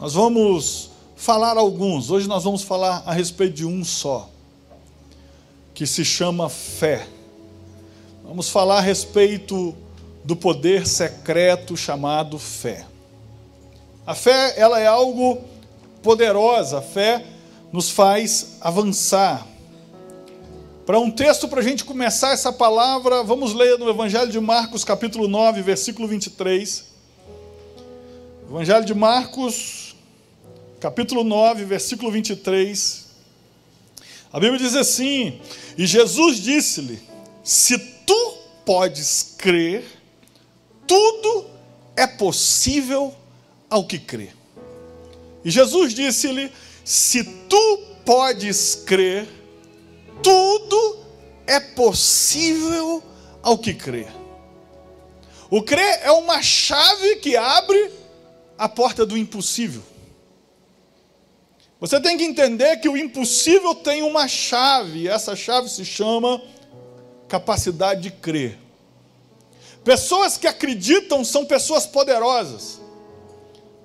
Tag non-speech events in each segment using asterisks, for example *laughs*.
Nós vamos falar alguns. Hoje nós vamos falar a respeito de um só, que se chama fé. Vamos falar a respeito do poder secreto chamado fé. A fé, ela é algo poderosa. A fé nos faz avançar. Para um texto para a gente começar essa palavra, vamos ler no Evangelho de Marcos, capítulo 9, versículo 23. Evangelho de Marcos, capítulo 9, versículo 23. A Bíblia diz assim: E Jesus disse-lhe: Se tu podes crer, tudo é possível ao que crê. E Jesus disse-lhe: Se tu podes crer, tudo é possível ao que crê. O crer é uma chave que abre a porta do impossível. Você tem que entender que o impossível tem uma chave, e essa chave se chama capacidade de crer. Pessoas que acreditam são pessoas poderosas.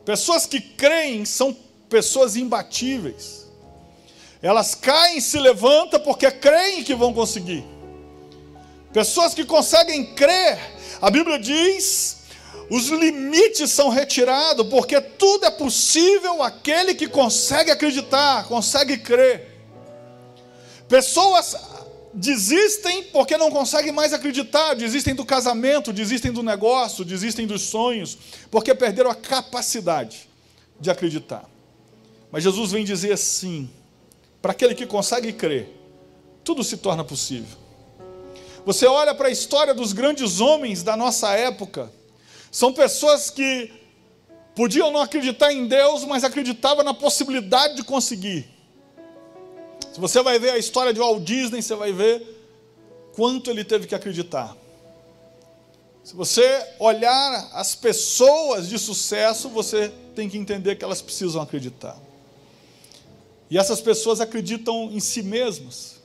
Pessoas que creem são pessoas imbatíveis. Elas caem e se levantam porque creem que vão conseguir. Pessoas que conseguem crer, a Bíblia diz, os limites são retirados, porque tudo é possível aquele que consegue acreditar, consegue crer. Pessoas desistem porque não conseguem mais acreditar, desistem do casamento, desistem do negócio, desistem dos sonhos, porque perderam a capacidade de acreditar. Mas Jesus vem dizer assim: para aquele que consegue crer, tudo se torna possível. Você olha para a história dos grandes homens da nossa época, são pessoas que podiam não acreditar em Deus, mas acreditavam na possibilidade de conseguir. Se você vai ver a história de Walt Disney, você vai ver quanto ele teve que acreditar. Se você olhar as pessoas de sucesso, você tem que entender que elas precisam acreditar. E essas pessoas acreditam em si mesmas.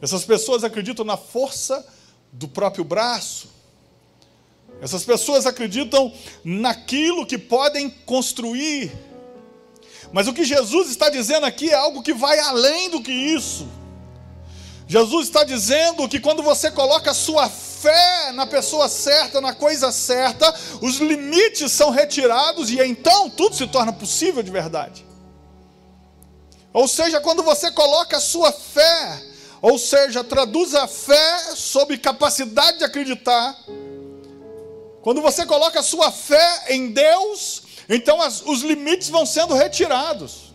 Essas pessoas acreditam na força do próprio braço. Essas pessoas acreditam naquilo que podem construir mas o que Jesus está dizendo aqui é algo que vai além do que isso. Jesus está dizendo que quando você coloca a sua fé na pessoa certa, na coisa certa, os limites são retirados e então tudo se torna possível de verdade. Ou seja, quando você coloca a sua fé, ou seja, traduz a fé sob capacidade de acreditar, quando você coloca a sua fé em Deus, então as, os limites vão sendo retirados.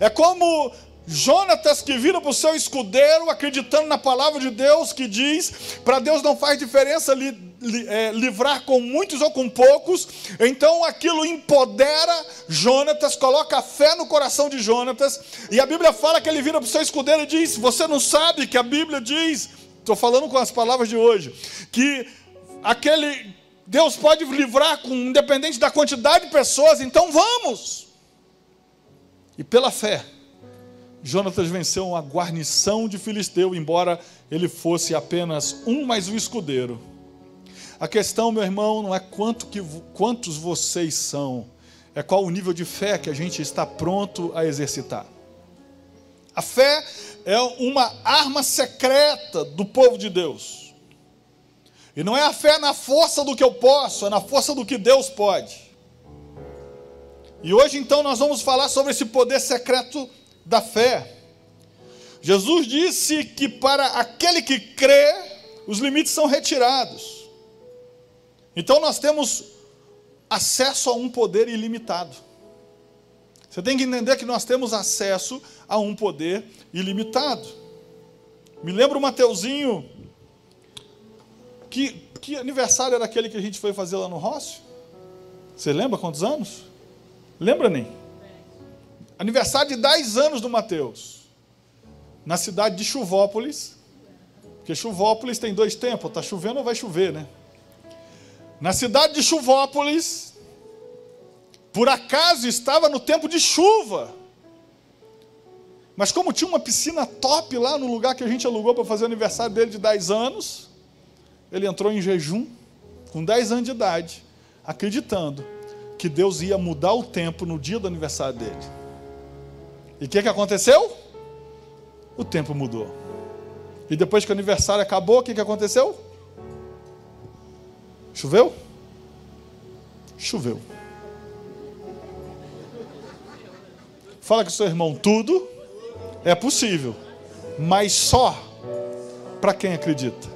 É como Jonatas que vira para o seu escudeiro, acreditando na palavra de Deus, que diz: para Deus não faz diferença li, li, é, livrar com muitos ou com poucos. Então aquilo empodera Jonatas, coloca a fé no coração de Jonatas. E a Bíblia fala que ele vira para o seu escudeiro e diz: Você não sabe que a Bíblia diz, estou falando com as palavras de hoje, que aquele Deus pode livrar com independente da quantidade de pessoas, então vamos. E pela fé, Jonatas venceu uma guarnição de filisteu, embora ele fosse apenas um mais um escudeiro. A questão, meu irmão, não é quanto que, quantos vocês são, é qual o nível de fé que a gente está pronto a exercitar. A fé é uma arma secreta do povo de Deus. E não é a fé na força do que eu posso, é na força do que Deus pode. E hoje então nós vamos falar sobre esse poder secreto da fé. Jesus disse que para aquele que crê, os limites são retirados. Então nós temos acesso a um poder ilimitado. Você tem que entender que nós temos acesso a um poder ilimitado. Me lembro o Mateuzinho que, que aniversário era aquele que a gente foi fazer lá no Rócio? Você lembra quantos anos? Lembra, nem? Aniversário de 10 anos do Mateus. Na cidade de Chuvópolis. Porque Chuvópolis tem dois tempos, está chovendo ou vai chover, né? Na cidade de Chuvópolis, por acaso estava no tempo de chuva. Mas como tinha uma piscina top lá no lugar que a gente alugou para fazer o aniversário dele de 10 anos, ele entrou em jejum com 10 anos de idade, acreditando que Deus ia mudar o tempo no dia do aniversário dele. E o que, que aconteceu? O tempo mudou. E depois que o aniversário acabou, o que, que aconteceu? Choveu? Choveu. Fala com seu irmão, tudo é possível, mas só para quem acredita.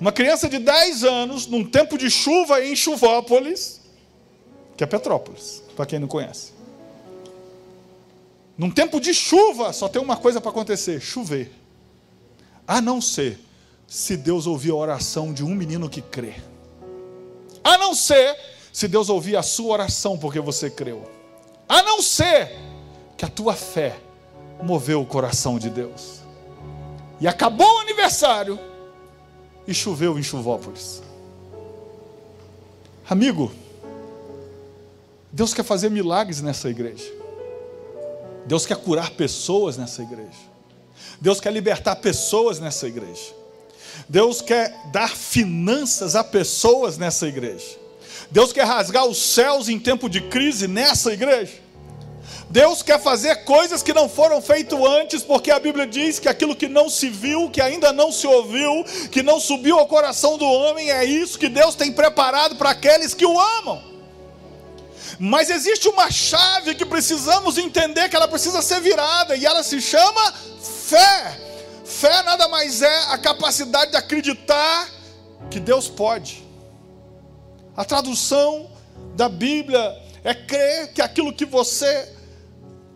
Uma criança de 10 anos, num tempo de chuva em Chuvópolis, que é Petrópolis, para quem não conhece. Num tempo de chuva, só tem uma coisa para acontecer: chover. A não ser se Deus ouvir a oração de um menino que crê. A não ser se Deus ouvir a sua oração porque você creu. A não ser que a tua fé moveu o coração de Deus. E acabou o aniversário e choveu em Chuvópolis. Amigo, Deus quer fazer milagres nessa igreja. Deus quer curar pessoas nessa igreja. Deus quer libertar pessoas nessa igreja. Deus quer dar finanças a pessoas nessa igreja. Deus quer rasgar os céus em tempo de crise nessa igreja. Deus quer fazer coisas que não foram feitas antes, porque a Bíblia diz que aquilo que não se viu, que ainda não se ouviu, que não subiu ao coração do homem, é isso que Deus tem preparado para aqueles que o amam. Mas existe uma chave que precisamos entender que ela precisa ser virada, e ela se chama fé. Fé nada mais é a capacidade de acreditar que Deus pode. A tradução da Bíblia é crer que aquilo que você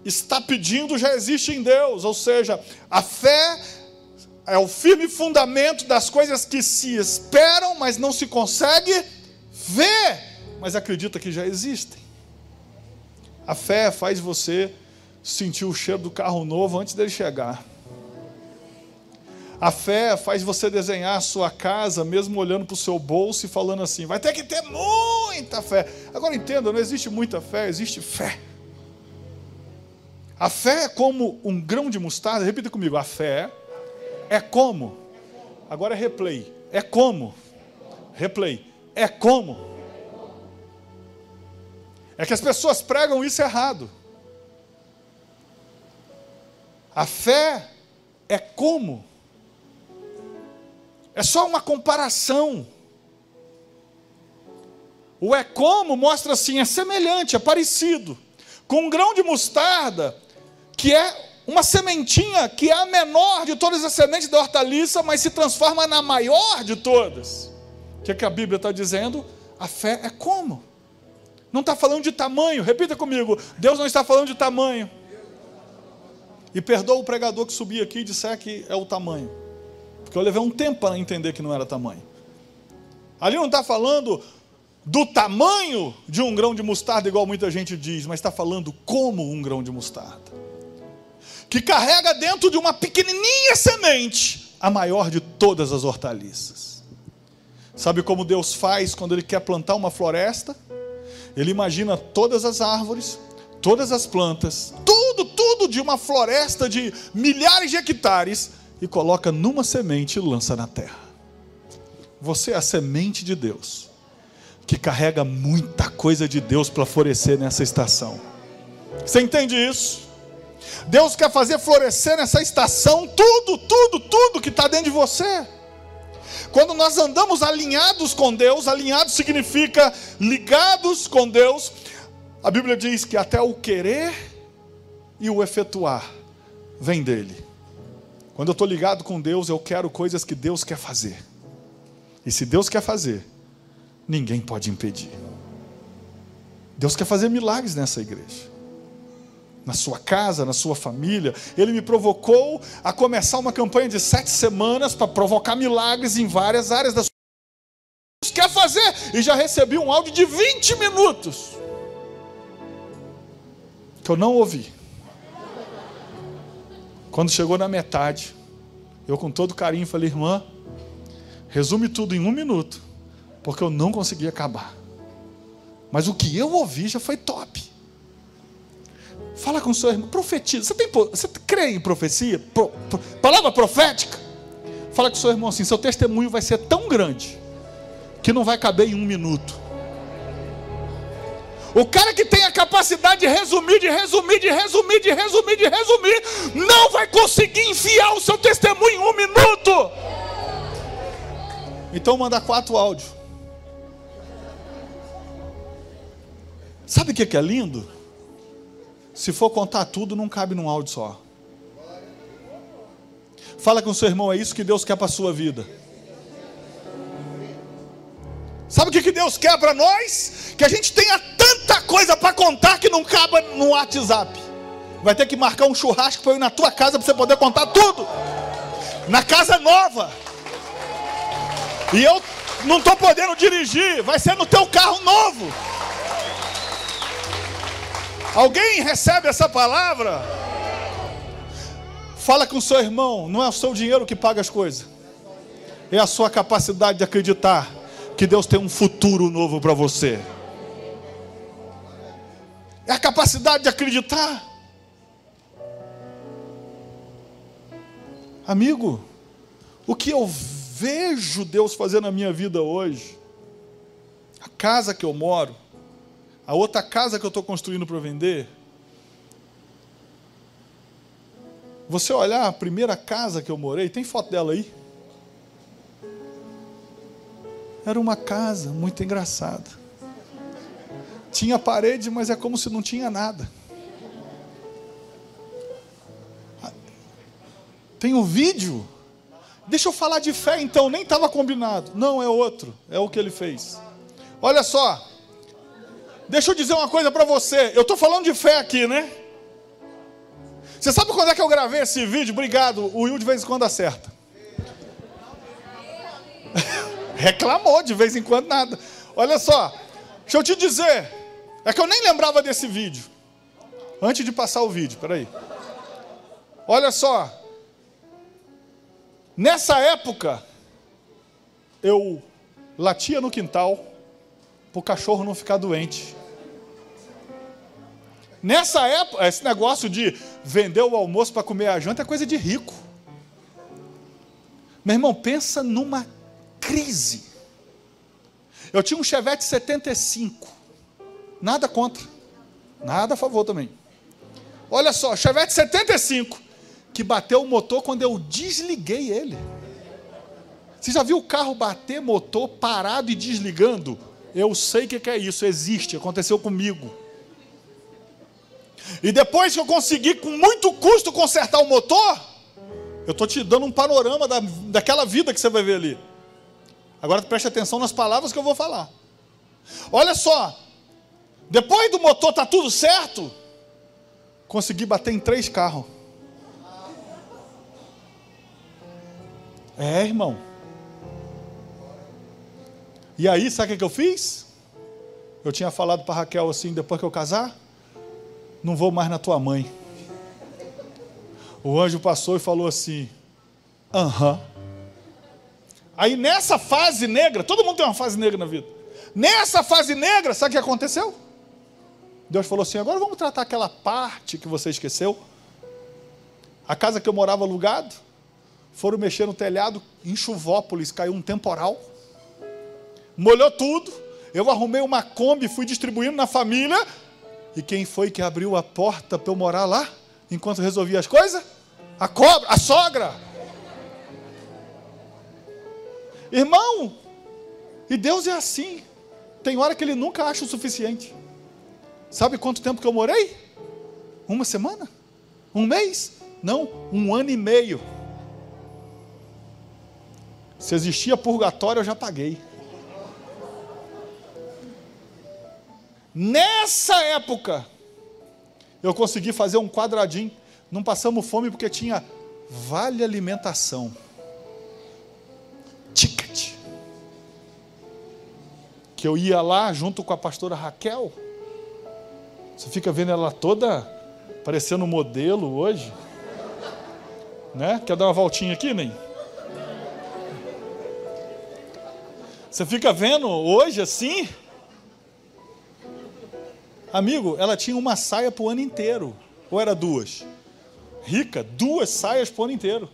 está pedindo já existe em Deus, ou seja, a fé é o firme fundamento das coisas que se esperam, mas não se consegue ver, mas acredita que já existem. A fé faz você sentir o cheiro do carro novo antes dele chegar. A fé faz você desenhar a sua casa, mesmo olhando para o seu bolso e falando assim: vai ter que ter muita fé. Agora entenda: não existe muita fé, existe fé. A fé é como um grão de mostarda. Repita comigo: a fé é como. Agora é replay. É como. Replay. É como. É que as pessoas pregam isso errado. A fé é como. É só uma comparação. O é como mostra assim, é semelhante, é parecido. Com um grão de mostarda, que é uma sementinha que é a menor de todas as sementes da hortaliça, mas se transforma na maior de todas. O que, é que a Bíblia está dizendo? A fé é como? Não está falando de tamanho, repita comigo: Deus não está falando de tamanho. E perdoa o pregador que subia aqui e disser que é o tamanho. Porque eu levei um tempo para entender que não era tamanho. Ali não está falando do tamanho de um grão de mostarda, igual muita gente diz, mas está falando como um grão de mostarda. Que carrega dentro de uma pequenininha semente a maior de todas as hortaliças. Sabe como Deus faz quando Ele quer plantar uma floresta? Ele imagina todas as árvores, todas as plantas, tudo, tudo de uma floresta de milhares de hectares e coloca numa semente e lança na terra. Você é a semente de Deus, que carrega muita coisa de Deus para florescer nessa estação. Você entende isso? Deus quer fazer florescer nessa estação tudo, tudo, tudo que está dentro de você. Quando nós andamos alinhados com Deus, alinhados significa ligados com Deus. A Bíblia diz que até o querer e o efetuar vem dele. Quando eu estou ligado com Deus, eu quero coisas que Deus quer fazer. E se Deus quer fazer, ninguém pode impedir. Deus quer fazer milagres nessa igreja. Na sua casa, na sua família. Ele me provocou a começar uma campanha de sete semanas para provocar milagres em várias áreas da sua Deus quer fazer. E já recebi um áudio de 20 minutos. Que eu não ouvi. Quando chegou na metade, eu com todo carinho falei, irmã, resume tudo em um minuto, porque eu não consegui acabar. Mas o que eu ouvi já foi top. Fala com seu irmão, profetiza. Você, tem, você crê em profecia? Pro, pro, palavra profética? Fala com seu irmão assim: seu testemunho vai ser tão grande que não vai caber em um minuto. O cara que tem a capacidade de resumir, de resumir, de resumir, de resumir, de resumir, não vai conseguir enfiar o seu testemunho em um minuto. Então manda quatro áudios. Sabe o que é lindo? Se for contar tudo, não cabe num áudio só. Fala com o seu irmão, é isso que Deus quer para a sua vida. Sabe o que Deus quer para nós? Que a gente tenha tanta coisa para contar que não cabe no WhatsApp. Vai ter que marcar um churrasco para ir na tua casa para você poder contar tudo. Na casa nova. E eu não estou podendo dirigir, vai ser no teu carro novo. Alguém recebe essa palavra? Fala com seu irmão, não é o seu dinheiro que paga as coisas, é a sua capacidade de acreditar que Deus tem um futuro novo para você. É a capacidade de acreditar. Amigo, o que eu vejo Deus fazer na minha vida hoje, a casa que eu moro, a outra casa que eu estou construindo para vender, você olhar a primeira casa que eu morei, tem foto dela aí? Era uma casa muito engraçada. Tinha parede, mas é como se não tinha nada. Tem um vídeo. Deixa eu falar de fé então, nem estava combinado. Não, é outro. É o que ele fez. Olha só. Deixa eu dizer uma coisa para você. Eu estou falando de fé aqui, né? Você sabe quando é que eu gravei esse vídeo? Obrigado. O Will de vez em quando acerta. *laughs* reclamou de vez em quando nada. Olha só, deixa eu te dizer, é que eu nem lembrava desse vídeo. Antes de passar o vídeo, peraí. Olha só, nessa época, eu latia no quintal para o cachorro não ficar doente. Nessa época, esse negócio de vender o almoço para comer a janta é coisa de rico. Meu irmão, pensa numa crise. Eu tinha um Chevette 75. Nada contra. Nada a favor também. Olha só, Chevette 75, que bateu o motor quando eu desliguei ele. Você já viu o carro bater motor parado e desligando? Eu sei o que é isso, existe, aconteceu comigo. E depois que eu consegui, com muito custo, consertar o motor, eu estou te dando um panorama da, daquela vida que você vai ver ali. Agora preste atenção nas palavras que eu vou falar. Olha só, depois do motor estar tá tudo certo, consegui bater em três carros. É, irmão. E aí, sabe o que eu fiz? Eu tinha falado para Raquel assim, depois que eu casar, não vou mais na tua mãe. O anjo passou e falou assim: aham. Aí nessa fase negra, todo mundo tem uma fase negra na vida. Nessa fase negra, sabe o que aconteceu? Deus falou assim: agora vamos tratar aquela parte que você esqueceu. A casa que eu morava alugado, foram mexer no telhado, em Chuvópolis caiu um temporal, molhou tudo. Eu arrumei uma Kombi, fui distribuindo na família. E quem foi que abriu a porta para eu morar lá, enquanto resolvia as coisas? A cobra, a sogra. Irmão, e Deus é assim. Tem hora que Ele nunca acha o suficiente. Sabe quanto tempo que eu morei? Uma semana? Um mês? Não, um ano e meio. Se existia purgatório, eu já paguei. Nessa época, eu consegui fazer um quadradinho. Não passamos fome porque tinha vale alimentação. que eu ia lá junto com a pastora Raquel. Você fica vendo ela toda parecendo modelo hoje. Né? Quer dar uma voltinha aqui, nem? Você fica vendo hoje assim? Amigo, ela tinha uma saia para o ano inteiro. Ou era duas? Rica, duas saias para o ano inteiro.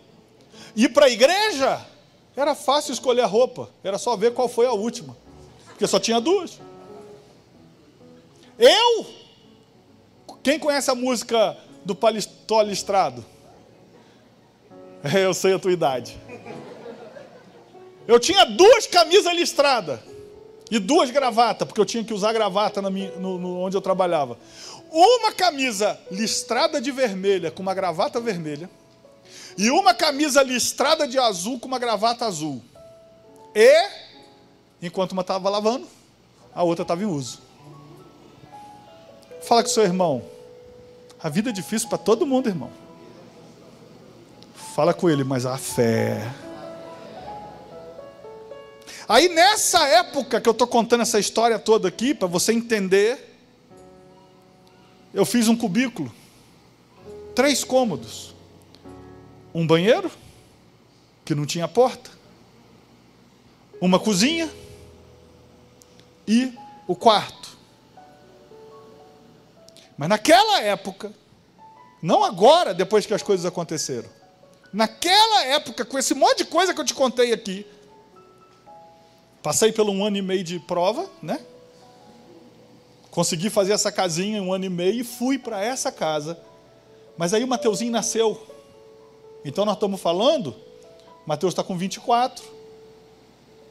E para a igreja, era fácil escolher a roupa. Era só ver qual foi a última porque só tinha duas. Eu? Quem conhece a música do Paletó Listrado? *laughs* Eu sei a tua idade. Eu tinha duas camisas listradas e duas gravatas, porque eu tinha que usar gravata minha, no, no, onde eu trabalhava. Uma camisa listrada de vermelha com uma gravata vermelha e uma camisa listrada de azul com uma gravata azul. E, enquanto uma estava lavando, a outra estava em uso. Fala com seu irmão. A vida é difícil para todo mundo, irmão. Fala com ele, mas a fé. Aí nessa época que eu estou contando essa história toda aqui, para você entender, eu fiz um cubículo, três cômodos, um banheiro, que não tinha porta, uma cozinha e o quarto. Mas naquela época, não agora, depois que as coisas aconteceram, naquela época, com esse monte de coisa que eu te contei aqui, passei pelo um ano e meio de prova, né? Consegui fazer essa casinha em um ano e meio e fui para essa casa. Mas aí o Mateuzinho nasceu. Então nós estamos falando, Mateus está com 24,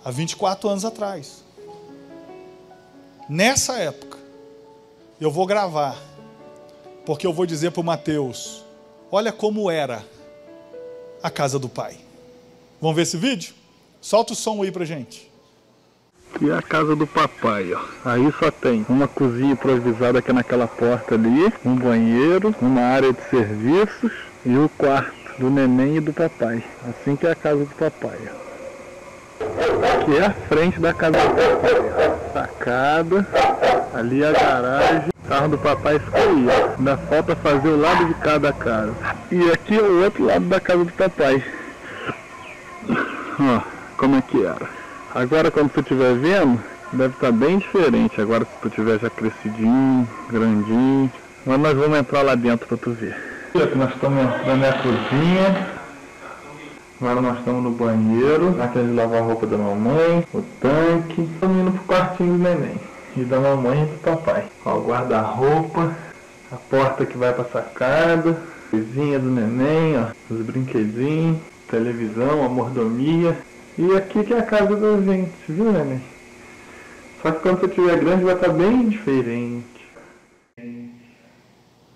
há 24 anos atrás. Nessa época, eu vou gravar, porque eu vou dizer para o Mateus: olha como era a casa do pai. Vamos ver esse vídeo? Solta o som aí para gente. É a casa do papai, ó. Aí só tem uma cozinha improvisada aqui naquela porta ali, um banheiro, uma área de serviços e o quarto do neném e do papai. Assim que é a casa do papai, ó. Aqui é a frente da casa do papai, ó. Sacada, ali a garagem. O carro do papai ó. Ainda falta fazer o lado de cada casa. E aqui é o outro lado da casa do papai. Ó, como é que era. Agora quando tu estiver vendo, deve estar tá bem diferente. Agora se tu tiver já crescidinho, grandinho. Mas nós vamos entrar lá dentro para tu ver. Aqui nós estamos entrando na cozinha. Agora nós estamos no banheiro, máquina de lavar a roupa da mamãe, o tanque. Estamos indo pro quartinho do neném. E da mamãe e do papai. Ó, o guarda-roupa, a porta que vai pra sacada, coisinha do neném, ó, os brinquedinhos, televisão, a mordomia. E aqui que é a casa da gente, viu, neném? Só que quando você tiver grande vai estar bem diferente.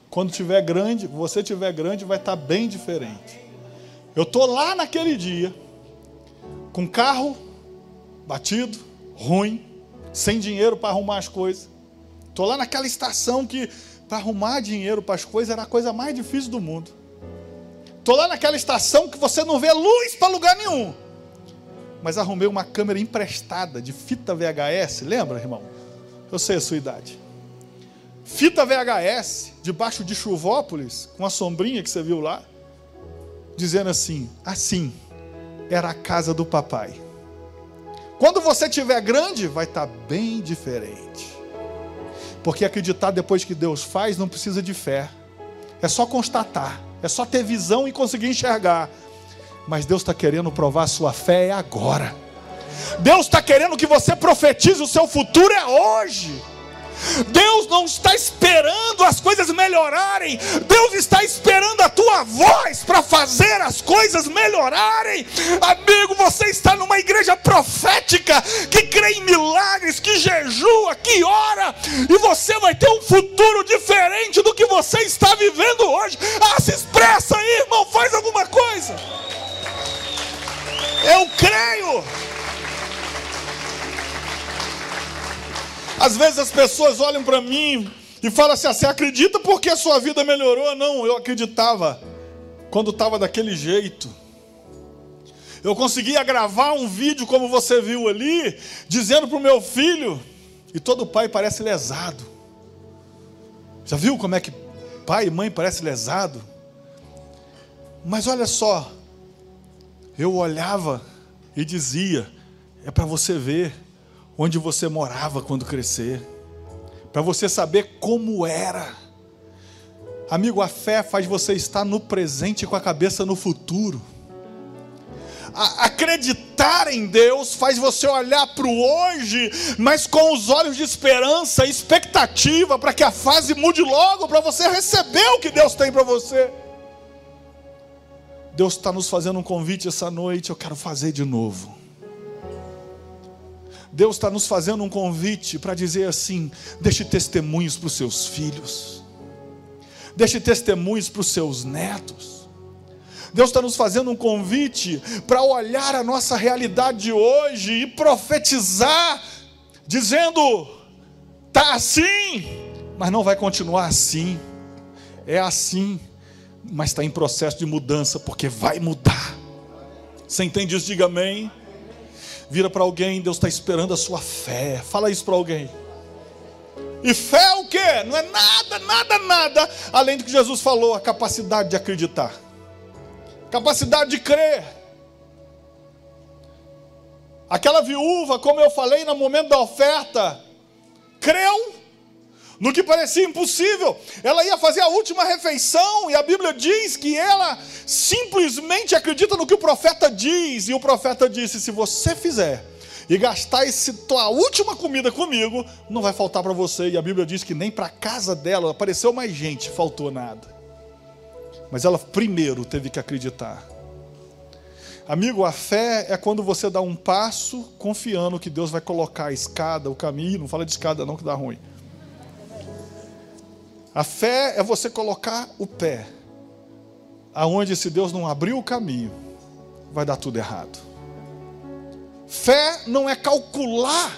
Quando tiver grande, você tiver grande, vai estar bem diferente. Eu tô lá naquele dia, com carro batido, ruim, sem dinheiro para arrumar as coisas. Tô lá naquela estação que para arrumar dinheiro para as coisas era a coisa mais difícil do mundo. Tô lá naquela estação que você não vê luz para lugar nenhum mas arrumei uma câmera emprestada de fita VHS, lembra, irmão? Eu sei a sua idade. Fita VHS, debaixo de Chuvópolis, com a sombrinha que você viu lá, dizendo assim: assim era a casa do papai. Quando você tiver grande, vai estar tá bem diferente. Porque acreditar depois que Deus faz não precisa de fé. É só constatar, é só ter visão e conseguir enxergar mas Deus está querendo provar a sua fé é agora. Deus está querendo que você profetize o seu futuro é hoje. Deus não está esperando as coisas melhorarem, Deus está esperando a tua voz para fazer as coisas melhorarem. Amigo, você está numa igreja profética que crê em milagres, que jejua, que ora, e você vai ter um futuro diferente do que você está vivendo hoje. Ah, se expressa aí, irmão, faz alguma coisa. Eu creio. Às vezes as pessoas olham para mim e falam assim: ah, você acredita porque a sua vida melhorou? Não, eu acreditava quando estava daquele jeito. Eu conseguia gravar um vídeo, como você viu ali, dizendo para o meu filho, e todo pai parece lesado. Já viu como é que pai e mãe parece lesado? Mas olha só, eu olhava e dizia: é para você ver onde você morava quando crescer, para você saber como era. Amigo, a fé faz você estar no presente com a cabeça no futuro. acreditar em Deus faz você olhar para o hoje, mas com os olhos de esperança, expectativa, para que a fase mude logo, para você receber o que Deus tem para você. Deus está nos fazendo um convite essa noite, eu quero fazer de novo. Deus está nos fazendo um convite para dizer assim: deixe testemunhos para os seus filhos, deixe testemunhos para os seus netos. Deus está nos fazendo um convite para olhar a nossa realidade de hoje e profetizar, dizendo: está assim, mas não vai continuar assim, é assim, mas está em processo de mudança, porque vai mudar. Você entende isso? Diga amém. Vira para alguém, Deus está esperando a sua fé. Fala isso para alguém. E fé é o quê? Não é nada, nada, nada, além do que Jesus falou, a capacidade de acreditar capacidade de crer. Aquela viúva, como eu falei no momento da oferta, creu no que parecia impossível. Ela ia fazer a última refeição e a Bíblia diz que ela simplesmente acredita no que o profeta diz. E o profeta disse: se você fizer e gastar esse, tua última comida comigo, não vai faltar para você. E a Bíblia diz que nem para casa dela apareceu mais gente, faltou nada. Mas ela primeiro teve que acreditar. Amigo, a fé é quando você dá um passo confiando que Deus vai colocar a escada, o caminho. Não fala de escada, não, que dá ruim. A fé é você colocar o pé aonde se Deus não abrir o caminho, vai dar tudo errado. Fé não é calcular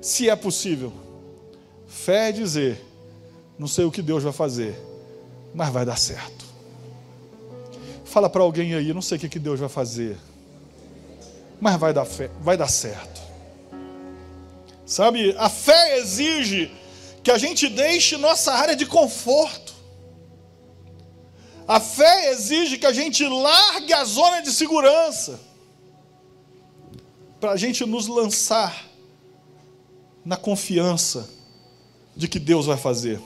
se é possível. Fé é dizer: não sei o que Deus vai fazer, mas vai dar certo. Fala para alguém aí, não sei o que Deus vai fazer, mas vai dar, fé, vai dar certo. Sabe, a fé exige que a gente deixe nossa área de conforto. A fé exige que a gente largue a zona de segurança para a gente nos lançar na confiança de que Deus vai fazer.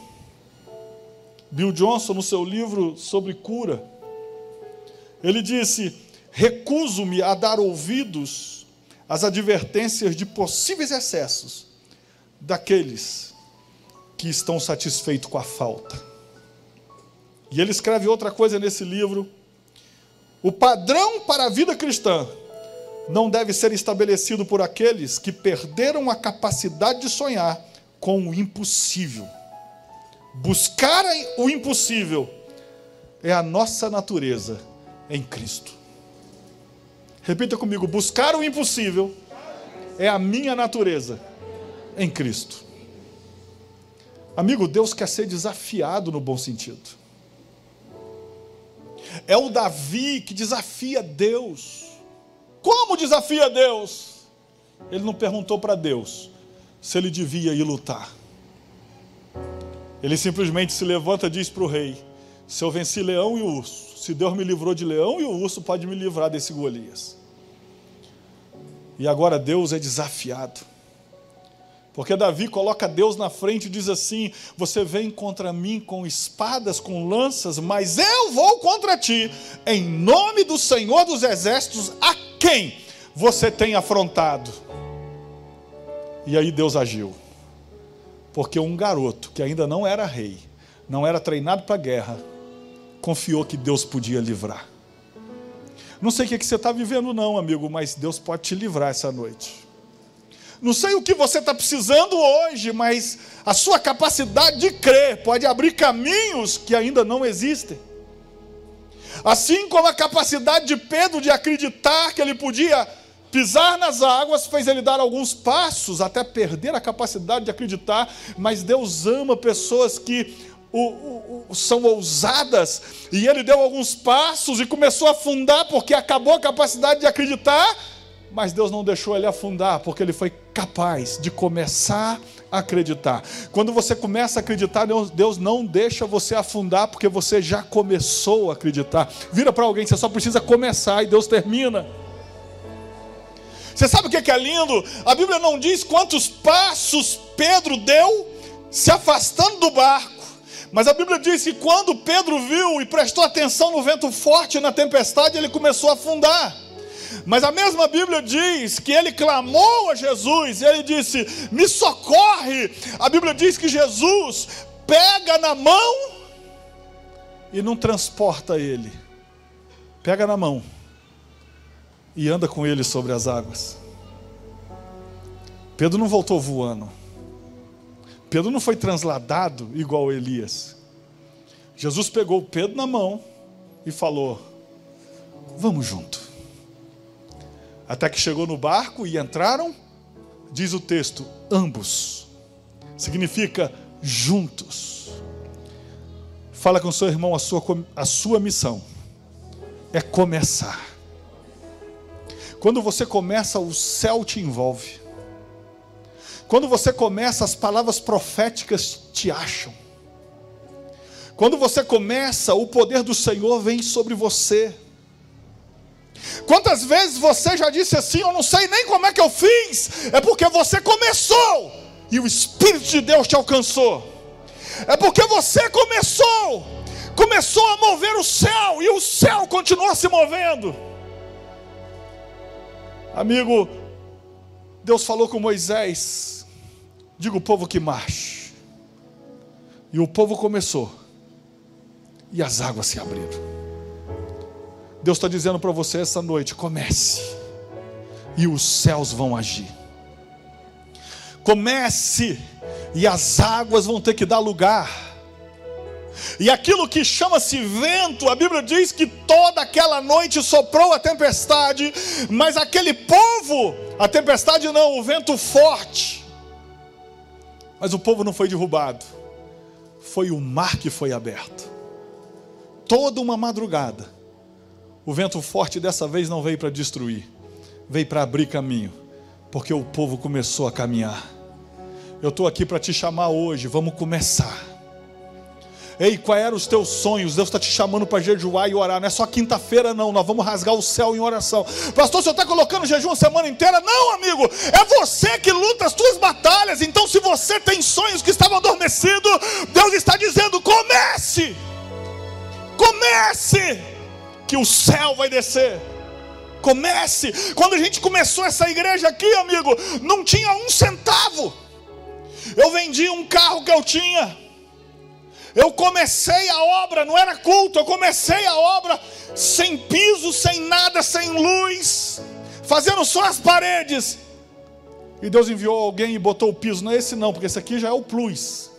Bill Johnson, no seu livro sobre cura, ele disse: recuso-me a dar ouvidos às advertências de possíveis excessos daqueles que estão satisfeitos com a falta. E ele escreve outra coisa nesse livro. O padrão para a vida cristã não deve ser estabelecido por aqueles que perderam a capacidade de sonhar com o impossível. Buscar o impossível é a nossa natureza em Cristo. Repita comigo: buscar o impossível é a minha natureza em Cristo. Amigo, Deus quer ser desafiado no bom sentido. É o Davi que desafia Deus. Como desafia Deus? Ele não perguntou para Deus se ele devia ir lutar. Ele simplesmente se levanta e diz para o rei: Se eu venci leão e urso, se Deus me livrou de leão e urso pode me livrar desse Golias. E agora Deus é desafiado. Porque Davi coloca Deus na frente e diz assim: Você vem contra mim com espadas, com lanças, mas eu vou contra ti, em nome do Senhor dos Exércitos, a quem você tem afrontado. E aí Deus agiu. Porque um garoto que ainda não era rei, não era treinado para guerra, confiou que Deus podia livrar. Não sei o que você está vivendo, não, amigo, mas Deus pode te livrar essa noite. Não sei o que você está precisando hoje, mas a sua capacidade de crer pode abrir caminhos que ainda não existem. Assim como a capacidade de Pedro de acreditar que ele podia pisar nas águas fez ele dar alguns passos até perder a capacidade de acreditar, mas Deus ama pessoas que o, o, são ousadas, e ele deu alguns passos e começou a afundar, porque acabou a capacidade de acreditar, mas Deus não deixou ele afundar, porque ele foi capaz de começar a acreditar. Quando você começa a acreditar, Deus não deixa você afundar, porque você já começou a acreditar. Vira para alguém, você só precisa começar e Deus termina. Você sabe o que é lindo? A Bíblia não diz quantos passos Pedro deu se afastando do barco. Mas a Bíblia diz que quando Pedro viu e prestou atenção no vento forte e na tempestade, ele começou a afundar. Mas a mesma Bíblia diz que ele clamou a Jesus, e ele disse: Me socorre. A Bíblia diz que Jesus pega na mão e não transporta ele, pega na mão e anda com ele sobre as águas. Pedro não voltou voando. Pedro não foi transladado igual Elias. Jesus pegou Pedro na mão e falou: Vamos junto. Até que chegou no barco e entraram, diz o texto, ambos. Significa juntos. Fala com seu irmão, a sua, a sua missão é começar. Quando você começa, o céu te envolve. Quando você começa, as palavras proféticas te acham. Quando você começa, o poder do Senhor vem sobre você. Quantas vezes você já disse assim, eu não sei nem como é que eu fiz, é porque você começou e o Espírito de Deus te alcançou. É porque você começou, começou a mover o céu e o céu continua se movendo. Amigo, Deus falou com Moisés: diga o povo que marche. E o povo começou, e as águas se abriram. Deus está dizendo para você essa noite: comece, e os céus vão agir. Comece, e as águas vão ter que dar lugar. E aquilo que chama-se vento, a Bíblia diz que toda aquela noite soprou a tempestade, mas aquele povo, a tempestade não, o vento forte. Mas o povo não foi derrubado, foi o mar que foi aberto. Toda uma madrugada, o vento forte dessa vez não veio para destruir, veio para abrir caminho, porque o povo começou a caminhar. Eu estou aqui para te chamar hoje, vamos começar. Ei, quais eram os teus sonhos? Deus está te chamando para jejuar e orar. Não é só quinta-feira, não. Nós vamos rasgar o céu em oração. Pastor, você está colocando jejum a semana inteira? Não, amigo. É você que luta as tuas batalhas. Então, se você tem sonhos que estavam adormecidos, Deus está dizendo: comece. Comece que o céu vai descer. Comece. Quando a gente começou essa igreja aqui, amigo, não tinha um centavo. Eu vendi um carro que eu tinha. Eu comecei a obra, não era culto, eu comecei a obra sem piso, sem nada, sem luz, fazendo só as paredes. E Deus enviou alguém e botou o piso. Não é esse não, porque esse aqui já é o plus.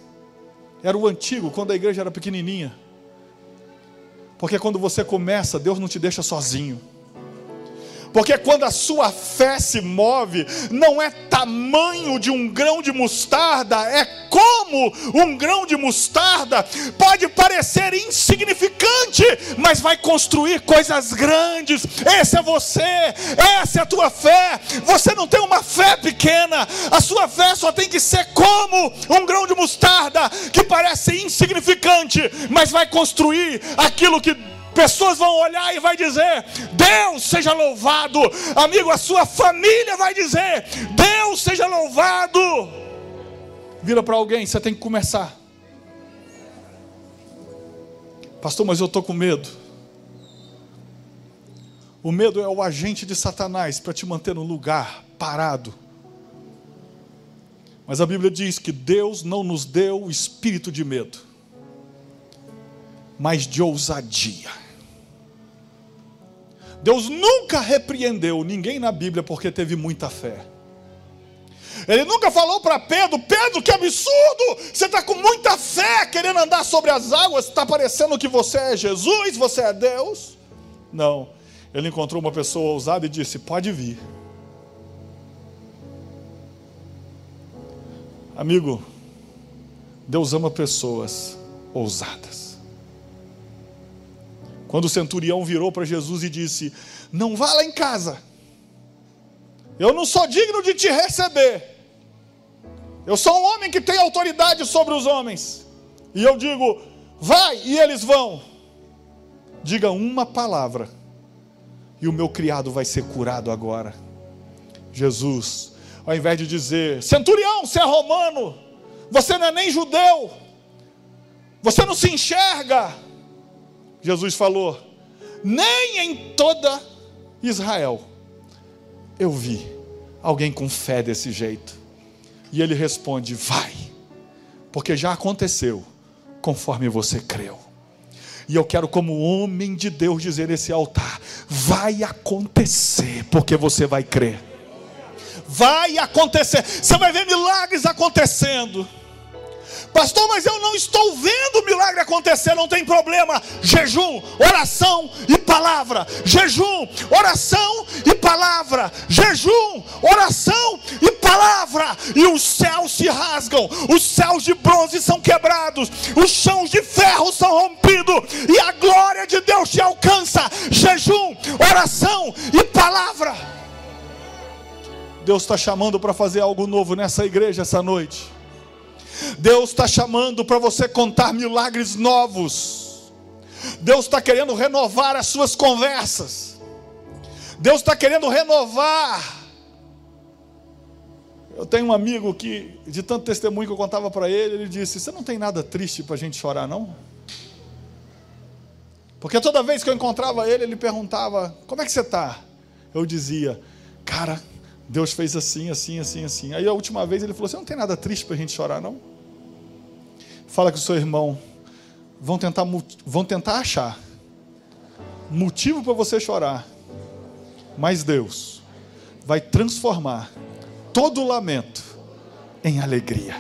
Era o antigo, quando a igreja era pequenininha. Porque quando você começa, Deus não te deixa sozinho. Porque quando a sua fé se move, não é tamanho de um grão de mostarda, é como um grão de mostarda pode parecer insignificante, mas vai construir coisas grandes. Esse é você, essa é a tua fé. Você não tem uma fé pequena, a sua fé só tem que ser como um grão de mostarda que parece insignificante, mas vai construir aquilo que pessoas vão olhar e vai dizer: Deus seja louvado. Amigo, a sua família vai dizer: Deus seja louvado. Vira para alguém, você tem que começar. Pastor, mas eu estou com medo. O medo é o agente de Satanás para te manter no lugar, parado. Mas a Bíblia diz que Deus não nos deu o espírito de medo, mas de ousadia. Deus nunca repreendeu ninguém na Bíblia porque teve muita fé. Ele nunca falou para Pedro: Pedro, que absurdo! Você está com muita fé querendo andar sobre as águas, está parecendo que você é Jesus, você é Deus. Não. Ele encontrou uma pessoa ousada e disse: Pode vir. Amigo, Deus ama pessoas ousadas. Quando o centurião virou para Jesus e disse: Não vá lá em casa, eu não sou digno de te receber. Eu sou um homem que tem autoridade sobre os homens. E eu digo: Vai, e eles vão. Diga uma palavra, e o meu criado vai ser curado agora. Jesus, ao invés de dizer: Centurião, você é romano, você não é nem judeu, você não se enxerga. Jesus falou: nem em toda Israel eu vi alguém com fé desse jeito. E ele responde: Vai, porque já aconteceu conforme você creu. E eu quero, como homem de Deus, dizer nesse altar: vai acontecer, porque você vai crer. Vai acontecer, você vai ver milagres acontecendo. Pastor, mas eu não estou vendo o milagre acontecer, não tem problema. Jejum, oração e palavra. Jejum, oração e palavra. Jejum, oração e palavra. E os céus se rasgam, os céus de bronze são quebrados, os chãos de ferro são rompidos, e a glória de Deus te alcança. Jejum, oração e palavra. Deus está chamando para fazer algo novo nessa igreja essa noite. Deus está chamando para você contar milagres novos. Deus está querendo renovar as suas conversas. Deus está querendo renovar. Eu tenho um amigo que, de tanto testemunho que eu contava para ele, ele disse: Você não tem nada triste para a gente chorar, não? Porque toda vez que eu encontrava ele, ele perguntava: Como é que você está? Eu dizia: Cara, Deus fez assim, assim, assim, assim. Aí a última vez ele falou: Você não tem nada triste para a gente chorar, não? Fala com o seu irmão. Vão tentar, vão tentar achar motivo para você chorar. Mas Deus vai transformar todo lamento em alegria.